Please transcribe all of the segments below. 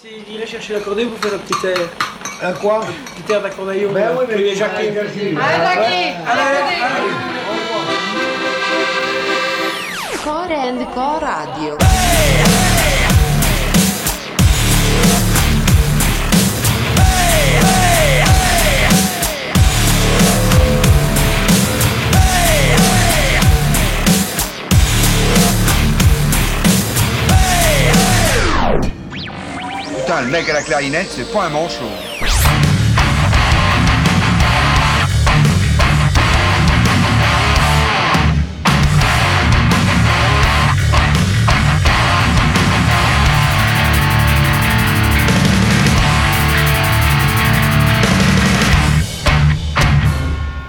S'il irait chercher l'accordéon pour faire un petit air. Un quoi Un petit air d'accordéon. Ben oui, que mais les. Allez, Jackie Allez, allez. Core and Co Putain, le mec à la clarinette, c'est pas un manchot.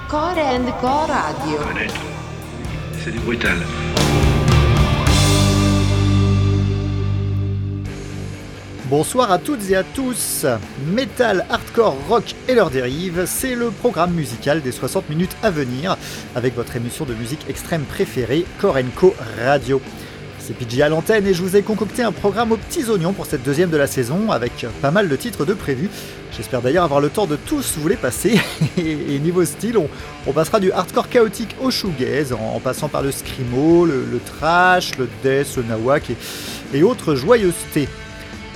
Core and Co Radio. C'est du brutal. Bonsoir à toutes et à tous. Metal, hardcore, rock et leurs dérives, c'est le programme musical des 60 minutes à venir avec votre émission de musique extrême préférée, Korenko Radio. C'est PJ à l'antenne et je vous ai concocté un programme aux petits oignons pour cette deuxième de la saison avec pas mal de titres de prévus. J'espère d'ailleurs avoir le temps de tous vous les passer. Et niveau style, on, passera du hardcore chaotique au shoegaze en, passant par le screamo, le, trash, le death, le nawak et autres joyeusetés.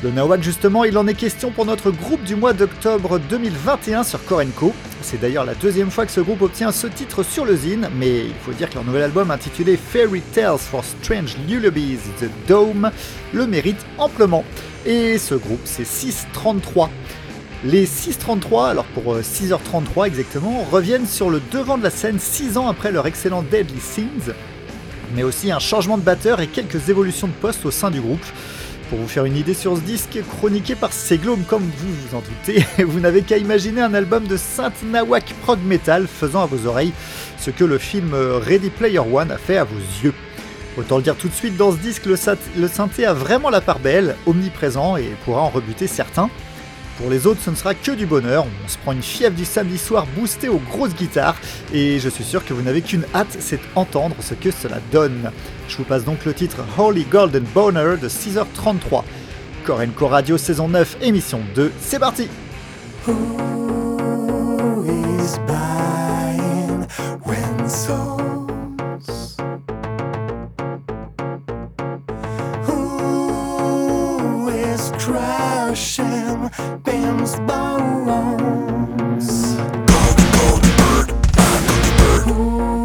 Le Nawak justement, il en est question pour notre groupe du mois d'octobre 2021 sur Korenko. C'est d'ailleurs la deuxième fois que ce groupe obtient ce titre sur le zine, mais il faut dire que leur nouvel album intitulé Fairy Tales for Strange Lullabies The Dome le mérite amplement. Et ce groupe, c'est 633. Les 633, alors pour euh, 6h33 exactement, reviennent sur le devant de la scène 6 ans après leur excellent Deadly Sins, mais aussi un changement de batteur et quelques évolutions de poste au sein du groupe. Pour vous faire une idée sur ce disque, chroniqué par Seglome comme vous vous en doutez, vous n'avez qu'à imaginer un album de Saint Nawak prog metal faisant à vos oreilles ce que le film Ready Player One a fait à vos yeux. Autant le dire tout de suite, dans ce disque, le synthé a vraiment la part belle, omniprésent et pourra en rebuter certains. Pour les autres, ce ne sera que du bonheur. On se prend une fièvre du samedi soir boostée aux grosses guitares. Et je suis sûr que vous n'avez qu'une hâte, c'est entendre ce que cela donne. Je vous passe donc le titre Holy Golden Boner de 6h33. Korenko Radio saison 9, émission 2, c'est parti Bones. Dog, dog, bird, bird, bird.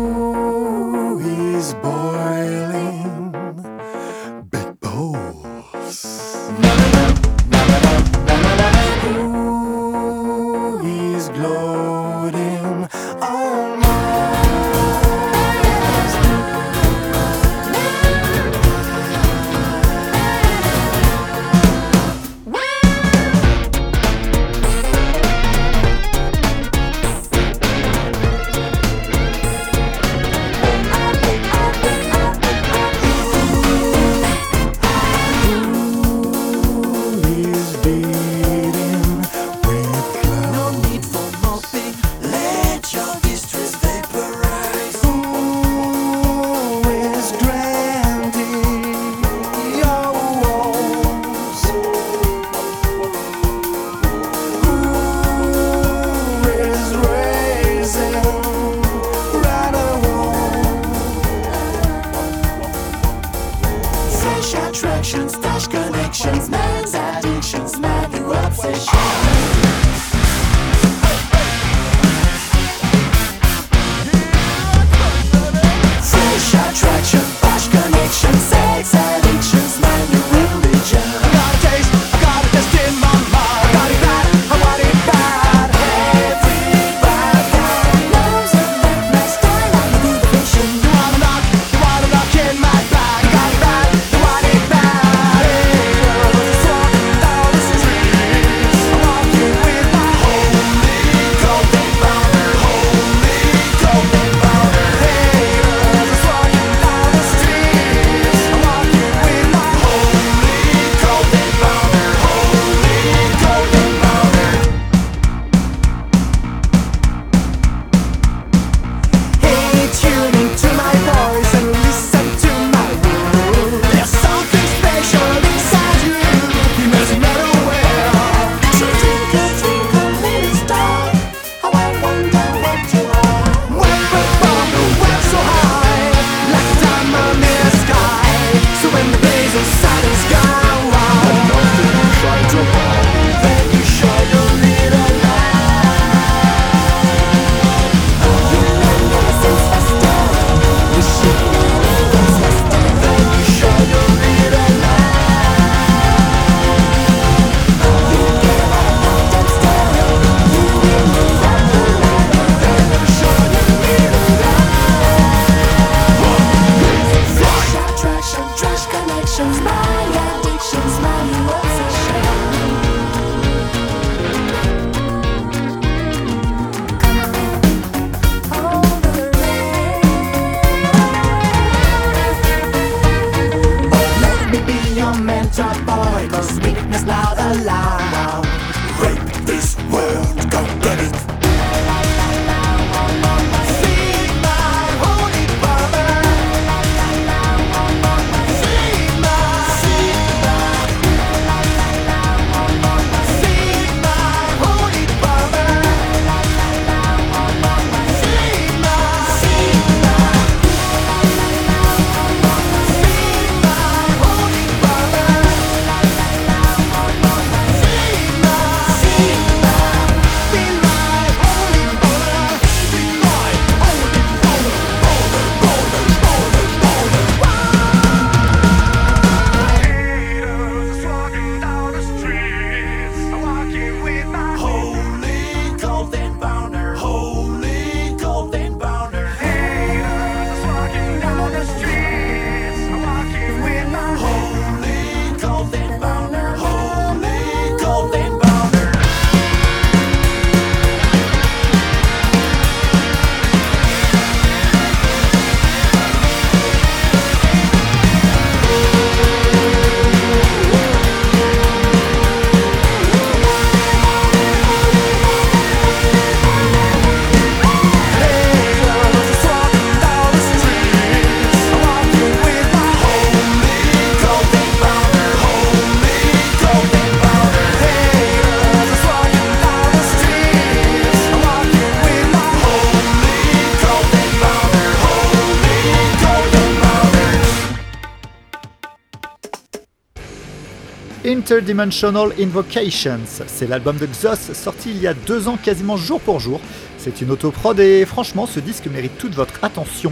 Interdimensional Invocations, c'est l'album de Xos sorti il y a deux ans quasiment jour pour jour. C'est une autoprod et franchement ce disque mérite toute votre attention.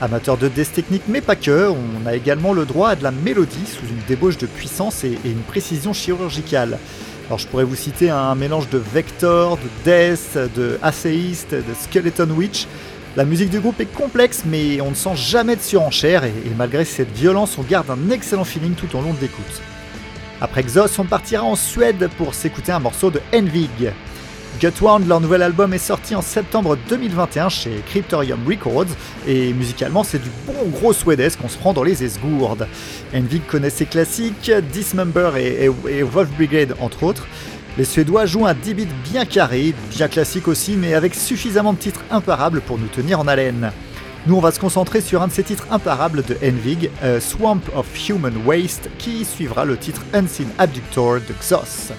Amateur de death technique mais pas que, on a également le droit à de la mélodie sous une débauche de puissance et, une précision chirurgicale. Alors je pourrais vous citer un mélange de Vector, de Death, de Atheist, de Skeleton Witch. La musique du groupe est complexe mais on ne sent jamais de surenchère et malgré cette violence on garde un excellent feeling tout au long de l'écoute. Après Xos, on partira en Suède pour s'écouter un morceau de Envig. Gutwound, leur nouvel album, est sorti en septembre 2021 chez Cryptorium Records et musicalement c'est du bon gros suédois qu'on se prend dans les esgourdes. Envig connaît ses classiques, Dismember et, Wolf Brigade entre autres. Les Suédois jouent un 10 bits bien carré, bien classique aussi, mais avec suffisamment de titres imparables pour nous tenir en haleine. Nous, on va se concentrer sur un de ces titres imparables de Envig, euh, Swamp of Human Waste, qui suivra le titre Unseen Abductor de Xos.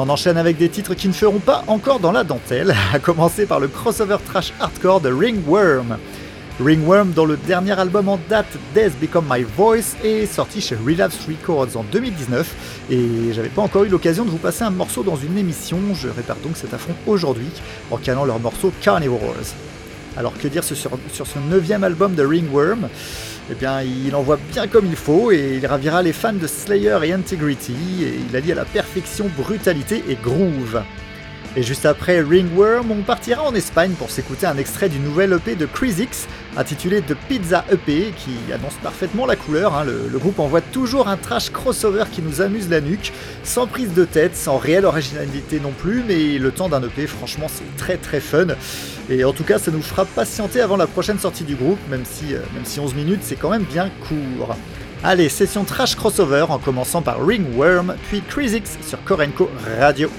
On enchaîne avec des titres qui ne feront pas encore dans la dentelle, à commencer par le crossover trash hardcore de Ringworm. Ringworm, dont le dernier album en date, Death Become My Voice, est sorti chez Relapse Records en 2019, et j'avais pas encore eu l'occasion de vous passer un morceau dans une émission, je répare donc cet affront aujourd'hui, en calant leur morceau Carnivores. Alors que dire sur, sur ce neuvième album de Ringworm? Eh bien, il envoie bien comme il faut et il ravira les fans de Slayer et Integrity et il allie à la perfection brutalité et groove. Et juste après Ringworm, on partira en Espagne pour s'écouter un extrait du nouvel EP de Crisix intitulé The Pizza EP qui annonce parfaitement la couleur. hein. Le, groupe envoie toujours un trash crossover qui nous amuse la nuque, sans prise de tête, sans réelle originalité non plus, mais le temps d'un EP, franchement, c'est très très fun. Et en tout cas, ça nous fera patienter avant la prochaine sortie du groupe, même si, euh, même si 11 minutes, c'est quand même bien court. Allez, session trash crossover en commençant par Ringworm, puis Crisix sur Korenko Radio.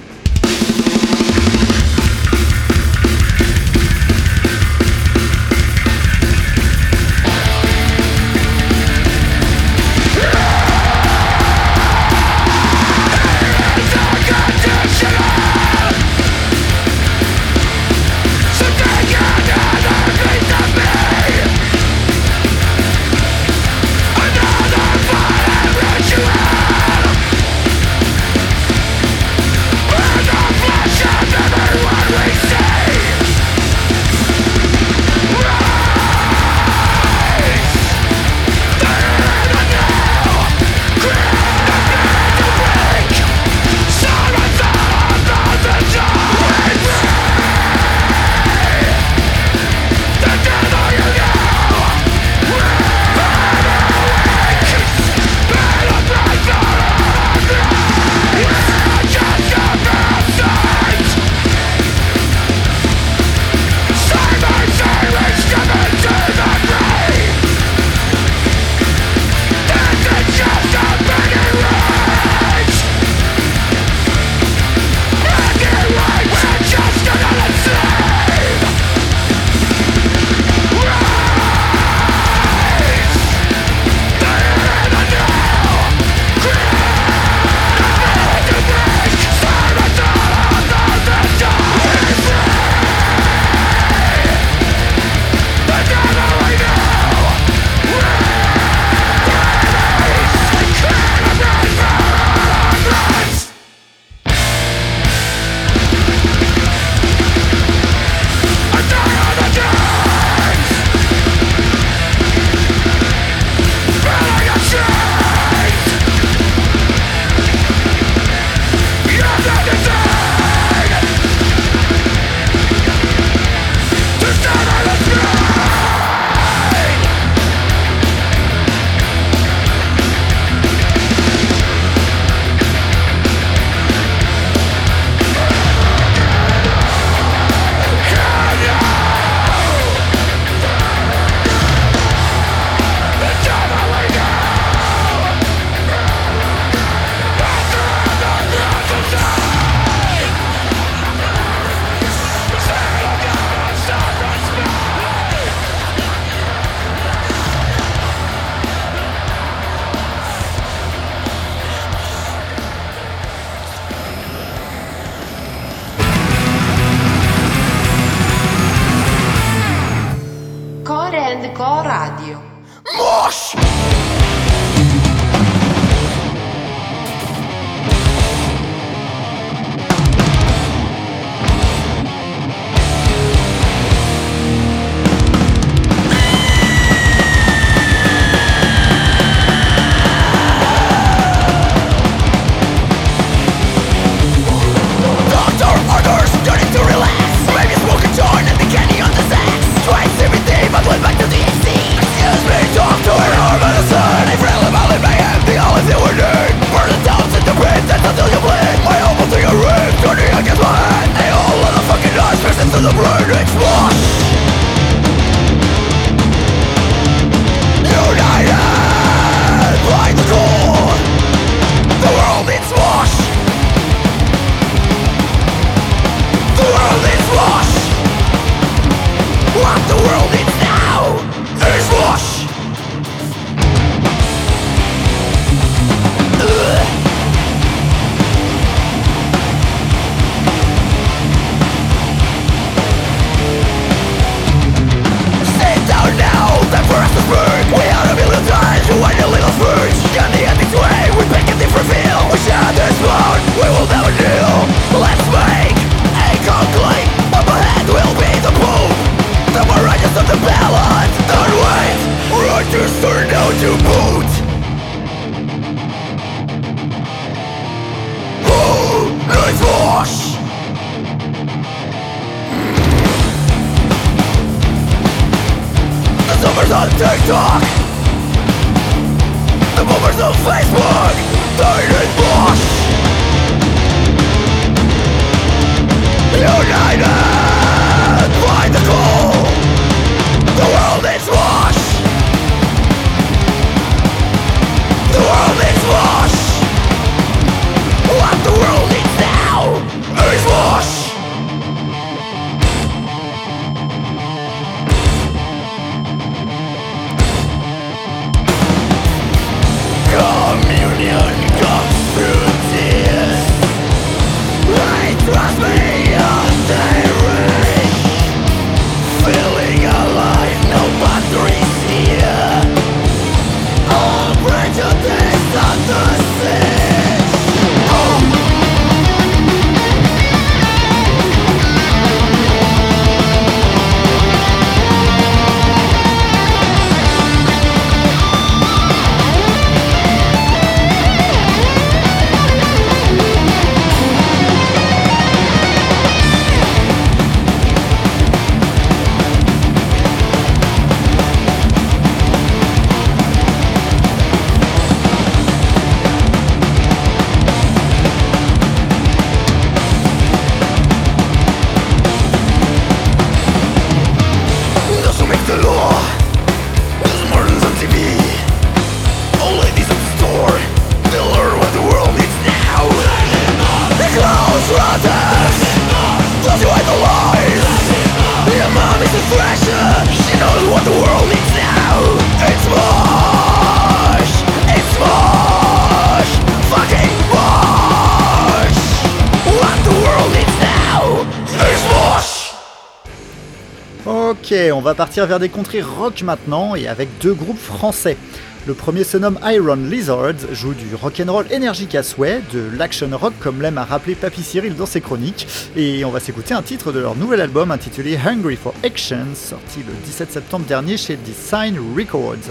On va partir vers des contrées rock maintenant et avec deux groupes français. Le premier se nomme Iron Lizards, joue du rock'n'roll énergique à souhait, de l'action rock comme l'aime à rappeler Papy Cyril dans ses chroniques, et on va s'écouter un titre de leur nouvel album intitulé Hungry for Action, sorti le 17 septembre dernier chez Design Records.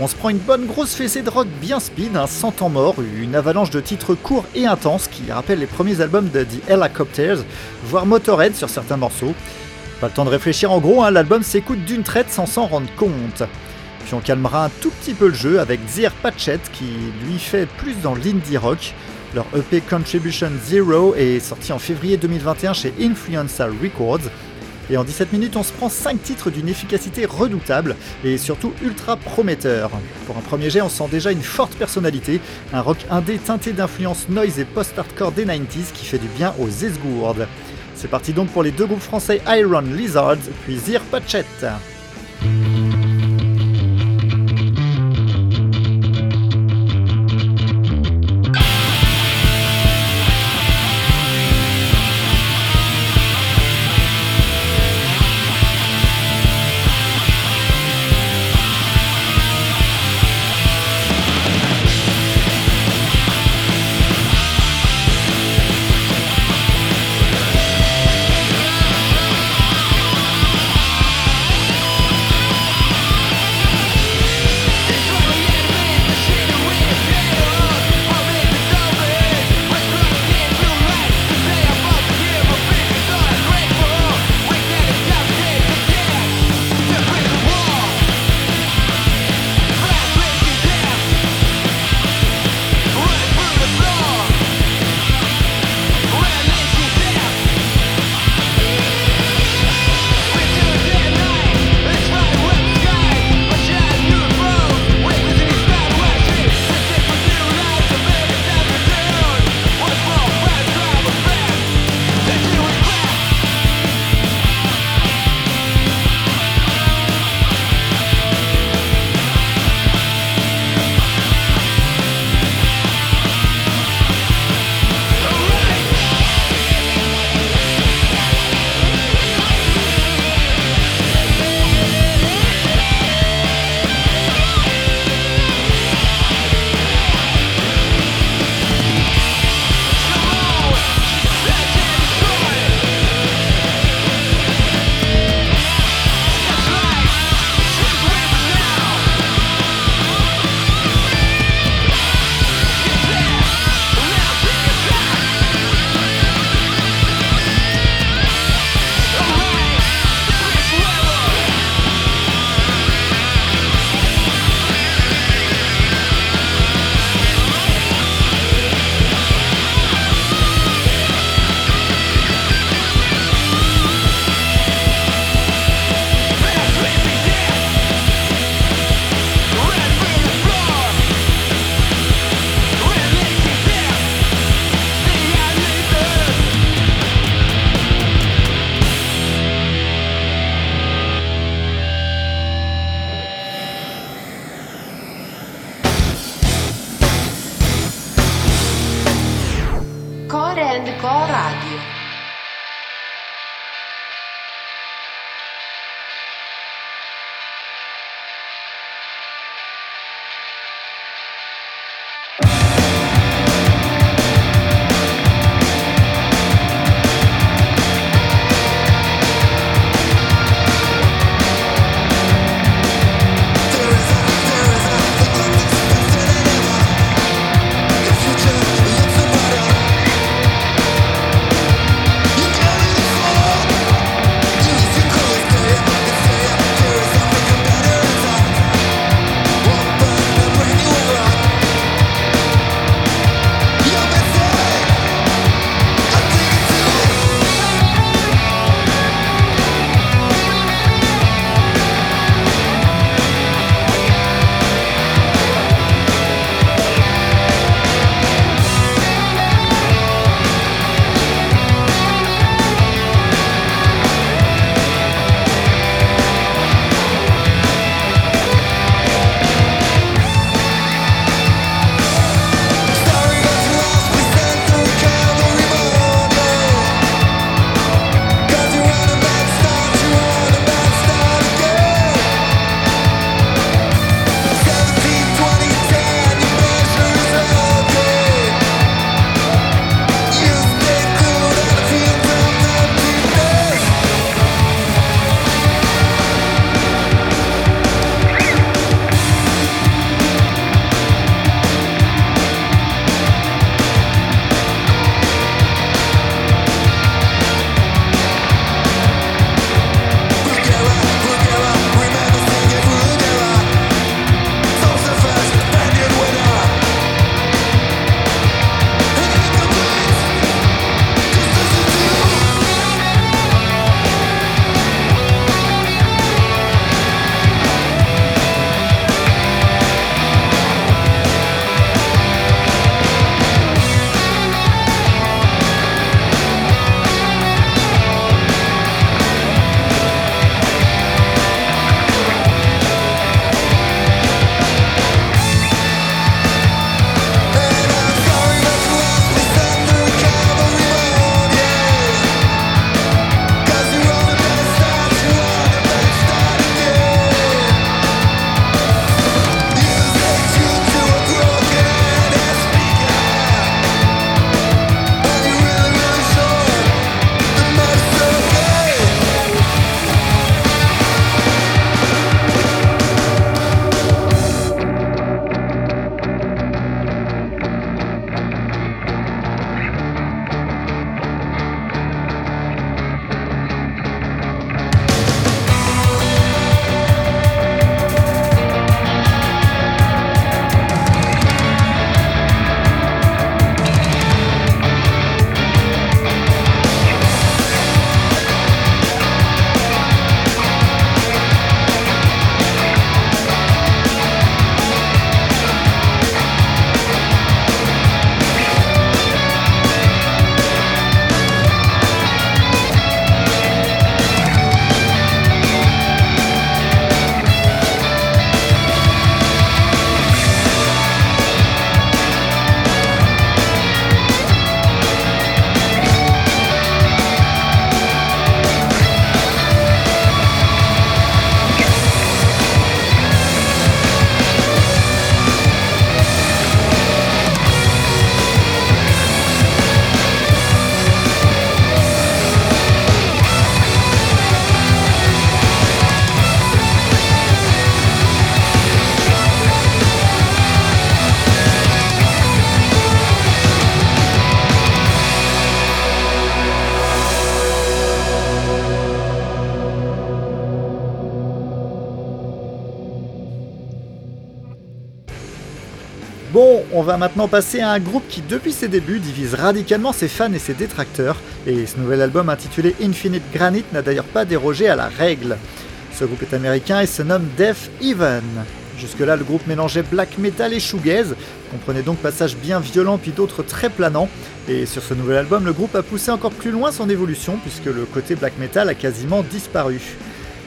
On se prend une bonne grosse fessée de rock bien speed, un 100 ans mort, une avalanche de titres courts et intenses qui rappellent les premiers albums de The Helicopters, voire Motorhead sur certains morceaux. Pas le temps de réfléchir en gros, hein, l'album s'écoute d'une traite sans s'en rendre compte. Puis on calmera un tout petit peu le jeu avec Zir Patchett qui lui fait plus dans l'indie rock. Leur EP Contribution Zero est sorti en février 2021 chez Influenza Records. Et en 17 minutes, on se prend 5 titres d'une efficacité redoutable et surtout ultra prometteur. Pour un premier jet, on sent déjà une forte personnalité, un rock indé teinté d'influence noise et post-hardcore des 90s qui fait du bien aux esgourdes. C'est parti donc pour les deux groupes français Iron Lizards puis Zir Patchett. On va maintenant passer à un groupe qui, depuis ses débuts, divise radicalement ses fans et ses détracteurs, et ce nouvel album intitulé Infinite Granite n'a d'ailleurs pas dérogé à la règle. Ce groupe est américain et se nomme Death Even. Jusque-là, le groupe mélangeait black metal et shoegaze, comprenait donc passages bien violents puis d'autres très planants, et sur ce nouvel album, le groupe a poussé encore plus loin son évolution, puisque le côté black metal a quasiment disparu.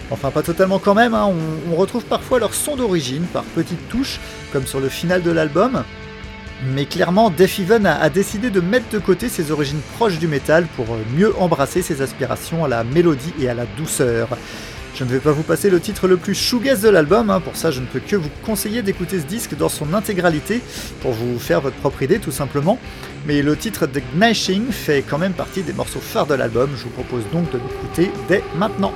Enfin, pas totalement quand même, hein, on, on retrouve parfois leur son d'origine par petites touches, comme sur le final de l'album. Mais clairement, Def Even a, décidé de mettre de côté ses origines proches du métal pour euh, mieux embrasser ses aspirations à la mélodie et à la douceur. Je ne vais pas vous passer le titre le plus shoegaze de l'album, hein, pour ça je ne peux que vous conseiller d'écouter ce disque dans son intégralité pour vous faire votre propre idée tout simplement. Mais le titre de Gnashing fait quand même partie des morceaux phares de l'album, je vous propose donc de l'écouter dès maintenant.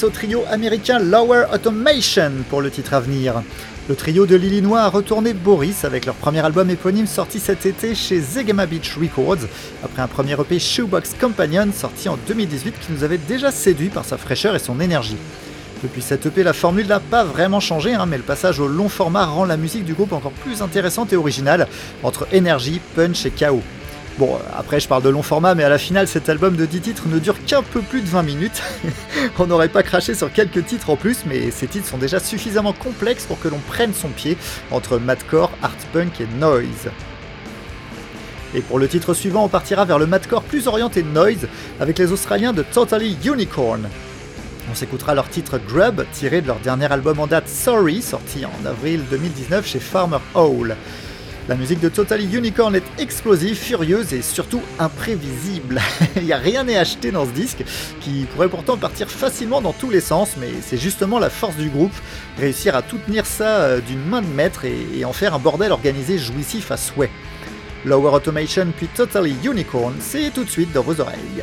Au trio américain Lower Automation pour le titre à venir. Le trio de l'Illinois a retourné Boris avec leur premier album éponyme sorti cet été chez Zegama Beach Records, après un premier EP Shoebox Companion sorti en 2018 qui nous avait déjà séduit par sa fraîcheur et son énergie. Depuis cet EP, la formule n'a pas vraiment changé, hein, mais le passage au long format rend la musique du groupe encore plus intéressante et originale, entre énergie, punch et chaos. Bon, après je parle de long format, mais à la finale, cet album de 10 titres ne dure qu'un peu plus de 20 minutes. On n'aurait pas craché sur quelques titres en plus, mais ces titres sont déjà suffisamment complexes pour que l'on prenne son pied entre madcore, art punk et noise. Et pour le titre suivant, on partira vers le madcore plus orienté noise avec les Australiens de Totally Unicorn. On s'écoutera leur titre Grub, tiré de leur dernier album en date Sorry, sorti en avril 2019 chez Farmer Hole. La musique de Totally Unicorn est explosive, furieuse et surtout imprévisible. Il n'y a rien à acheter dans ce disque, qui pourrait pourtant partir facilement dans tous les sens, mais c'est justement la force du groupe, réussir à tout tenir ça euh, d'une main de maître et, et en faire un bordel organisé jouissif à souhait. Lower Automation puis Totally Unicorn, c'est tout de suite dans vos oreilles.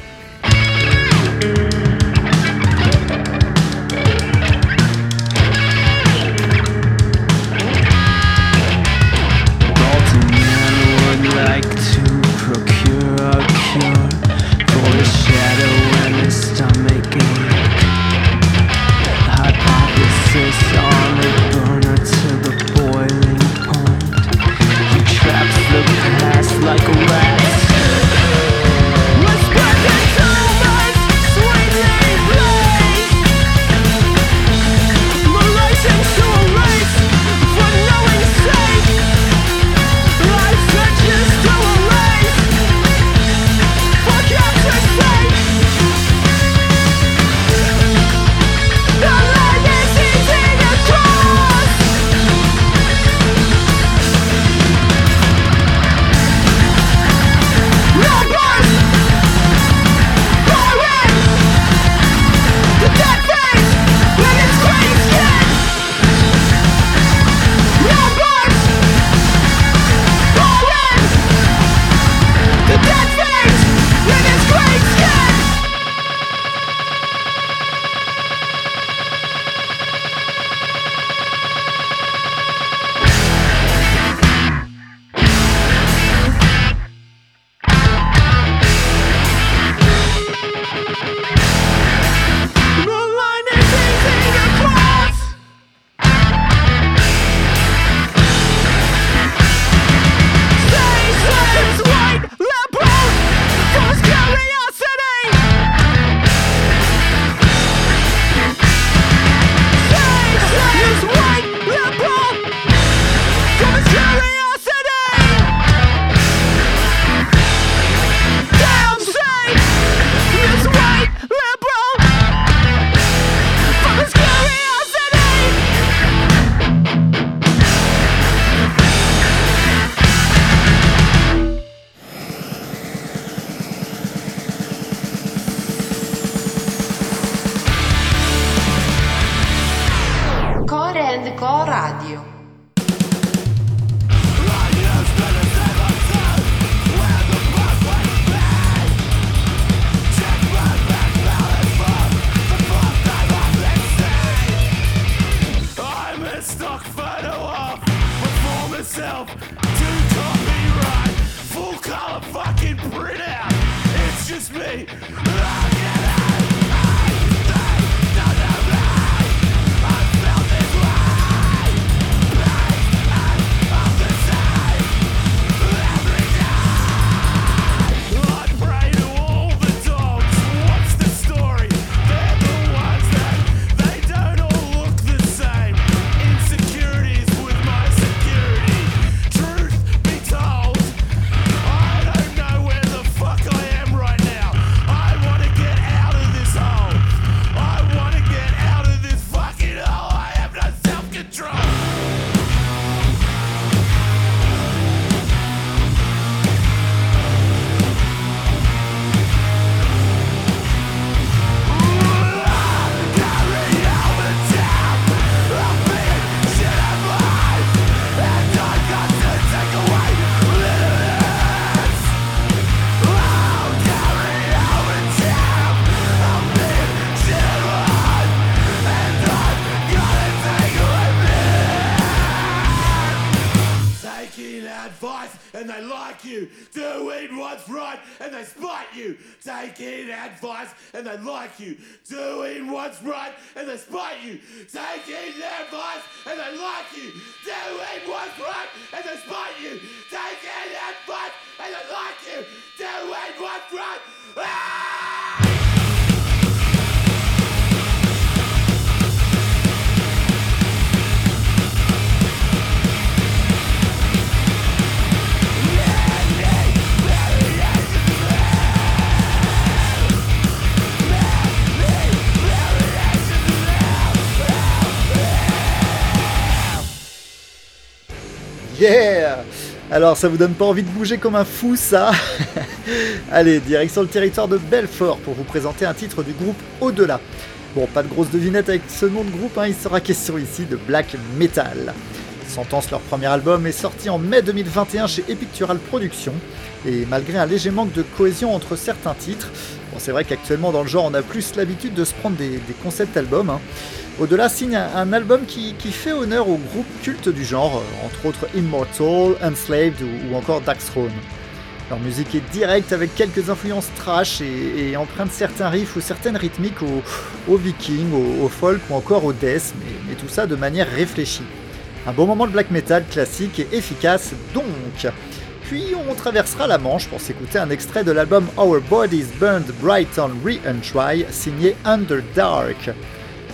Like you. Doing what's right and they you. Taking their advice and they like you. Yeah Alors ça vous donne pas envie de bouger comme un fou ça Allez, direction le territoire de Belfort pour vous présenter un titre du groupe Au-delà. Bon, pas de grosse devinette avec ce nom de groupe, hein, il sera question ici de black metal. Sentence, leur premier album, est sorti en mai 2021 chez Epictural Productions, et malgré un léger manque de cohésion entre certains titres, bon, c'est vrai qu'actuellement dans le genre on a plus l'habitude de se prendre des, des concept albums, hein. Au-delà signe un, album qui, fait honneur au groupe culte du genre, euh, entre autres Immortal, Enslaved ou, encore Dark Throne. Leur musique est directe avec quelques influences trash et, emprunte certains riffs ou certaines rythmiques au, au viking, au, folk ou encore au death, mais, tout ça de manière réfléchie. Un beau moment de black metal classique et efficace donc. Puis on traversera la Manche pour s'écouter un extrait de l'album Our Bodies Burned Bright on Re-Entry signé Underdark.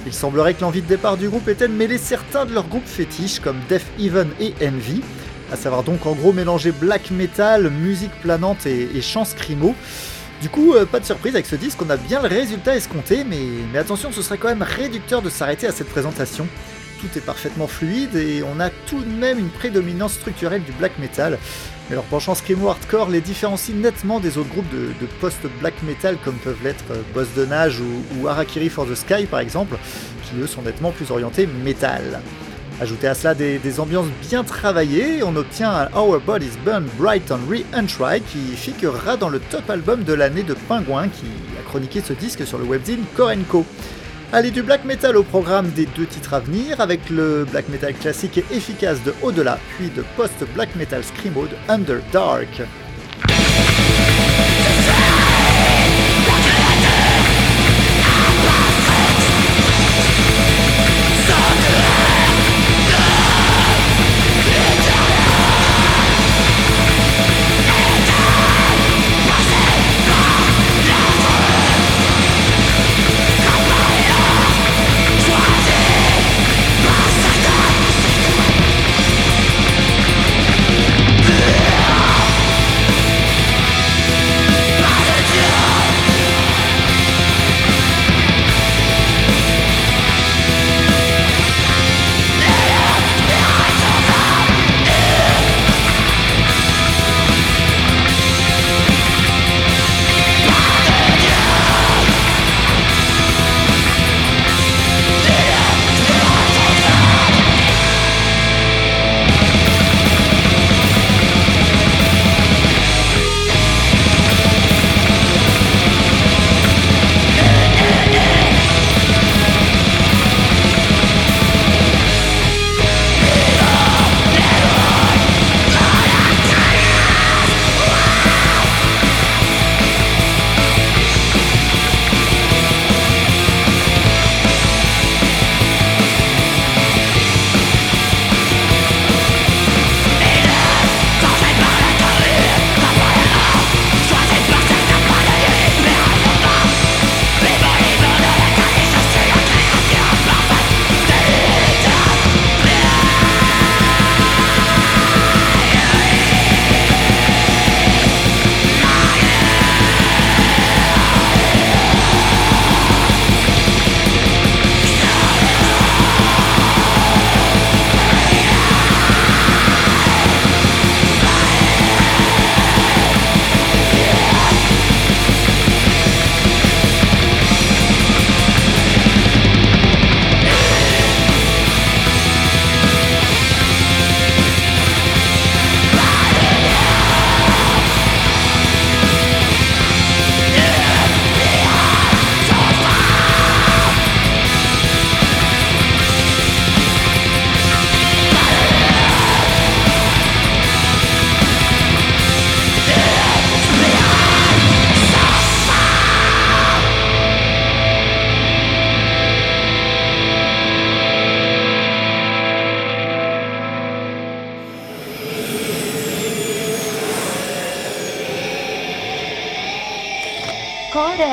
Il semblerait que l'envie de départ du groupe était de mêler certains de leurs groupes fétiches comme Death Even et Envy, à savoir donc en gros mélanger black metal, musique planante et, et chants scrimo. Du coup, euh, pas de surprise avec ce disque, on a bien le résultat escompté, mais attention, ce serait quand même réducteur de s'arrêter à cette présentation. Tout est parfaitement fluide et on a tout de même une prédominance structurelle du black metal. Mais leur penchant scrimo hardcore les différencie nettement des autres groupes de, post-black metal comme peuvent l'être euh, Boss de Nage ou, ou Harakiri for the Sky par exemple, qui eux sont nettement plus orientés metal. Ajoutez à cela des, ambiances bien travaillées, on obtient Our Bodies Burn Bright on Re-Entry qui figurera dans le top album de l'année de Pingouin qui a chroniqué ce disque sur le webzine Korenko. Allez du black metal au programme des deux titres à venir avec le black metal classique et efficace de Au-delà, puis de post-black metal screamo de Underdark. Thank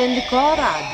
Core and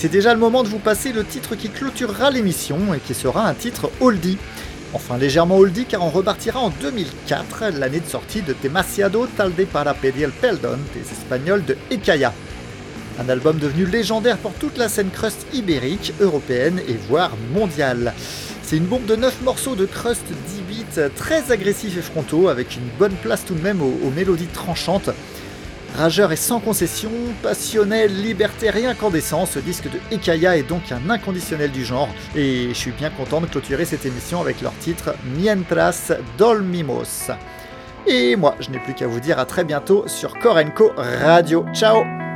c'est déjà le moment de vous passer le titre qui clôturera l'émission et qui sera un titre oldie. Enfin légèrement oldie car on repartira en 2004, l'année de sortie de Demasiado Talde para pedir el perdón des Espagnols de Ekaya. Un album devenu légendaire pour toute la scène crust ibérique, européenne et voire mondiale. C'est une bombe de 9 morceaux de crust 10 bits très agressifs et frontaux avec une bonne place tout de même aux mélodies tranchantes. Rageur et sans concession, passionnel, libertaire et incandescent, ce disque de Ekaya est donc un inconditionnel du genre et je suis bien content de clôturer cette émission avec leur titre Mientras Dormimos. Et moi, je n'ai plus qu'à vous dire à très bientôt sur Korenko Radio. Ciao